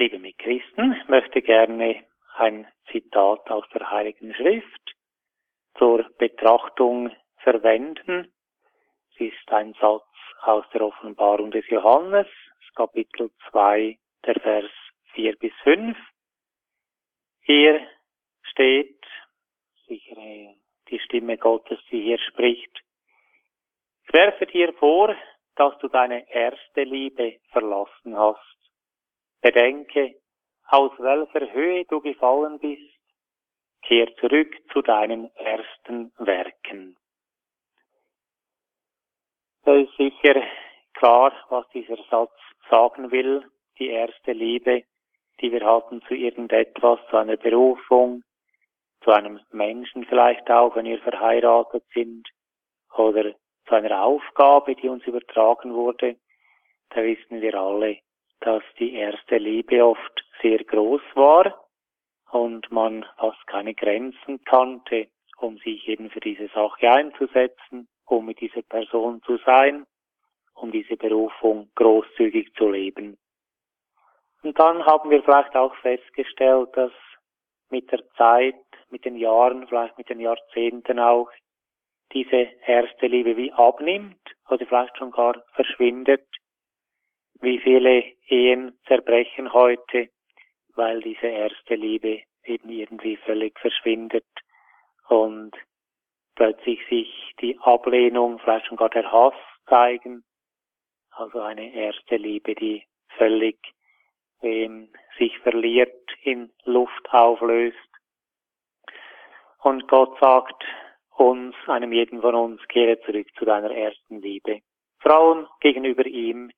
liebe Mitchristen, möchte gerne ein Zitat aus der Heiligen Schrift zur Betrachtung verwenden. Es ist ein Satz aus der Offenbarung des Johannes, Kapitel 2, der Vers 4 bis 5. Hier steht, sicher die Stimme Gottes, die hier spricht, ich werfe dir vor, dass du deine erste Liebe verlassen hast. Bedenke, aus welcher Höhe du gefallen bist, kehr zurück zu deinen ersten Werken. Das ist sicher klar, was dieser Satz sagen will. Die erste Liebe, die wir hatten zu irgendetwas, zu einer Berufung, zu einem Menschen vielleicht auch, wenn wir verheiratet sind, oder zu einer Aufgabe, die uns übertragen wurde, da wissen wir alle, dass die erste Liebe oft sehr groß war und man fast keine Grenzen kannte, um sich eben für diese Sache einzusetzen, um mit dieser Person zu sein, um diese Berufung großzügig zu leben. Und dann haben wir vielleicht auch festgestellt, dass mit der Zeit, mit den Jahren, vielleicht mit den Jahrzehnten auch, diese erste Liebe wie abnimmt oder vielleicht schon gar verschwindet. Wie viele Ehen zerbrechen heute, weil diese erste Liebe eben irgendwie völlig verschwindet und plötzlich sich die Ablehnung, vielleicht schon gar der Hass zeigen. Also eine erste Liebe, die völlig ähm, sich verliert, in Luft auflöst. Und Gott sagt, uns, einem jeden von uns, kehre zurück zu deiner ersten Liebe. Frauen gegenüber ihm.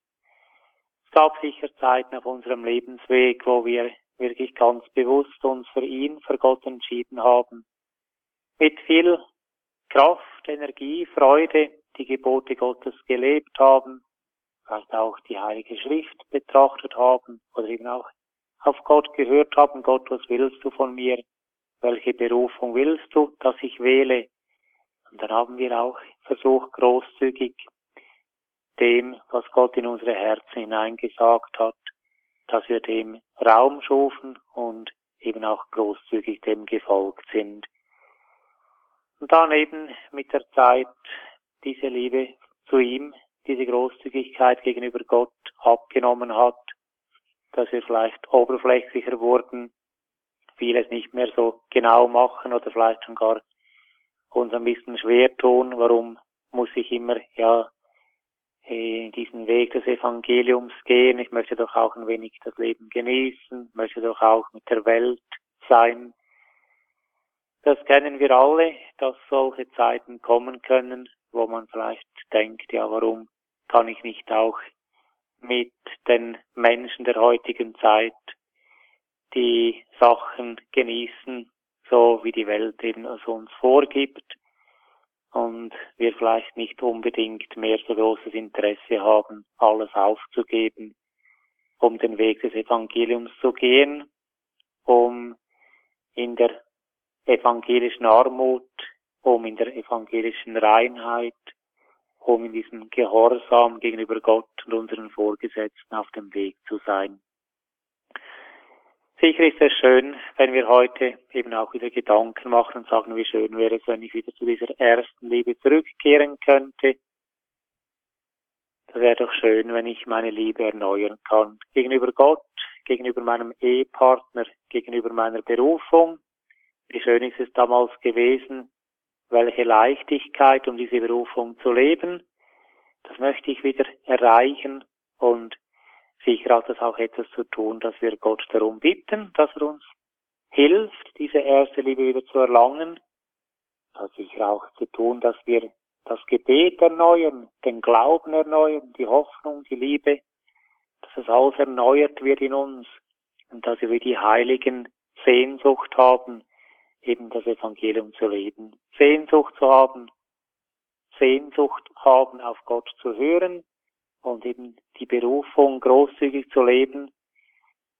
Es gab sicher Zeiten auf unserem Lebensweg, wo wir wirklich ganz bewusst uns für ihn, für Gott entschieden haben. Mit viel Kraft, Energie, Freude die Gebote Gottes gelebt haben, vielleicht auch die Heilige Schrift betrachtet haben oder eben auch auf Gott gehört haben, Gott, was willst du von mir? Welche Berufung willst du, dass ich wähle? Und dann haben wir auch versucht, großzügig dem, was Gott in unsere Herzen hineingesagt hat, dass wir dem Raum schufen und eben auch großzügig dem gefolgt sind. Und dann eben mit der Zeit diese Liebe zu ihm, diese Großzügigkeit gegenüber Gott abgenommen hat, dass wir vielleicht oberflächlicher wurden, vieles nicht mehr so genau machen oder vielleicht schon gar uns ein bisschen schwer tun. Warum muss ich immer, ja, diesen Weg des Evangeliums gehen? Ich möchte doch auch ein wenig das Leben genießen, möchte doch auch mit der Welt sein. Das kennen wir alle, dass solche Zeiten kommen können, wo man vielleicht denkt, ja, warum kann ich nicht auch mit den Menschen der heutigen Zeit die Sachen genießen, so wie die Welt eben es uns vorgibt und wir vielleicht nicht unbedingt mehr so großes Interesse haben, alles aufzugeben, um den Weg des Evangeliums zu gehen, um in der evangelischen Armut, um in der evangelischen Reinheit, um in diesem Gehorsam gegenüber Gott und unseren Vorgesetzten auf dem Weg zu sein. Sicher ist es schön, wenn wir heute eben auch wieder Gedanken machen und sagen, wie schön wäre es, wenn ich wieder zu dieser ersten Liebe zurückkehren könnte. Das wäre doch schön, wenn ich meine Liebe erneuern kann. Gegenüber Gott, gegenüber meinem Ehepartner, gegenüber meiner Berufung. Wie schön ist es damals gewesen, welche Leichtigkeit, um diese Berufung zu leben. Das möchte ich wieder erreichen und Sicher hat es auch etwas zu tun, dass wir Gott darum bitten, dass er uns hilft, diese erste Liebe wieder zu erlangen. Das hat sicher auch zu tun, dass wir das Gebet erneuern, den Glauben erneuern, die Hoffnung, die Liebe, dass es alles erneuert wird in uns und dass wir die Heiligen Sehnsucht haben, eben das Evangelium zu leben. Sehnsucht zu haben, Sehnsucht haben, auf Gott zu hören, und eben die Berufung großzügig zu leben.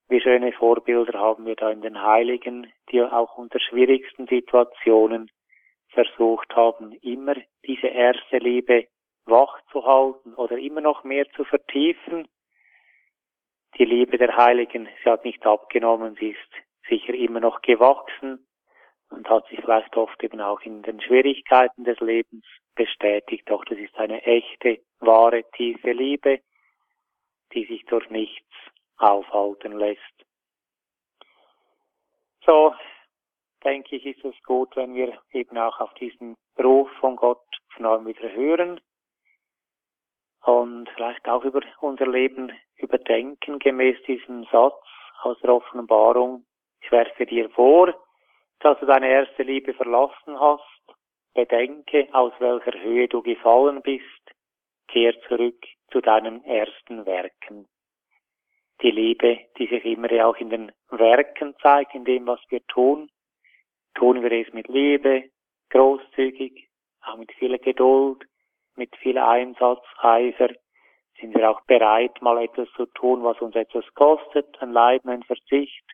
Wie schöne Vorbilder haben wir da in den Heiligen, die auch unter schwierigsten Situationen versucht haben, immer diese erste Liebe wach zu halten oder immer noch mehr zu vertiefen. Die Liebe der Heiligen, sie hat nicht abgenommen, sie ist sicher immer noch gewachsen und hat sich vielleicht oft eben auch in den Schwierigkeiten des Lebens bestätigt. Doch das ist eine echte, wahre, tiefe Liebe, die sich durch nichts aufhalten lässt. So, denke ich, ist es gut, wenn wir eben auch auf diesen Ruf von Gott von neuem wieder hören und vielleicht auch über unser Leben überdenken gemäß diesem Satz aus der Offenbarung. Ich werfe dir vor, dass du deine erste Liebe verlassen hast. Bedenke, aus welcher Höhe du gefallen bist. Kehr zurück zu deinen ersten Werken. Die Liebe, die sich immer auch in den Werken zeigt, in dem, was wir tun. Tun wir es mit Liebe, großzügig, auch mit viel Geduld, mit viel Einsatz, Eifer, sind wir auch bereit, mal etwas zu tun, was uns etwas kostet, ein Leiden, ein Verzicht.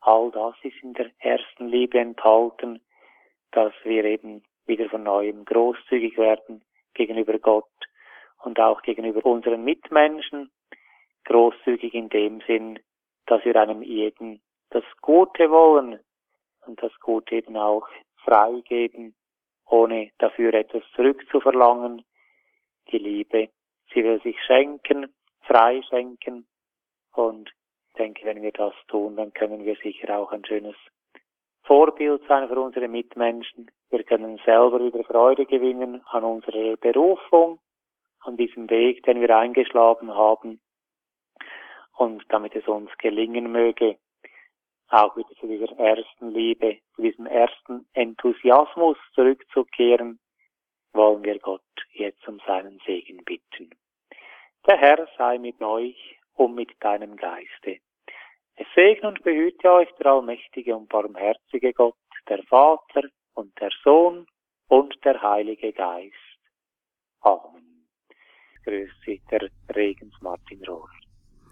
All das ist in der ersten Liebe enthalten, dass wir eben wieder von neuem großzügig werden gegenüber Gott und auch gegenüber unseren Mitmenschen, großzügig in dem Sinn, dass wir einem jeden das Gute wollen und das Gute eben auch freigeben, ohne dafür etwas zurückzuverlangen. Die Liebe, sie will sich schenken, frei schenken und denke, wenn wir das tun, dann können wir sicher auch ein schönes Vorbild sein für unsere Mitmenschen. Wir können selber wieder Freude gewinnen an unserer Berufung, an diesem Weg, den wir eingeschlagen haben. Und damit es uns gelingen möge, auch wieder zu dieser ersten Liebe, zu diesem ersten Enthusiasmus zurückzukehren, wollen wir Gott jetzt um seinen Segen bitten. Der Herr sei mit euch und mit deinem Geiste. Segne und behüte euch der allmächtige und barmherzige Gott, der Vater und der Sohn und der Heilige Geist. Amen. Grüße der Regens Martin Rohr.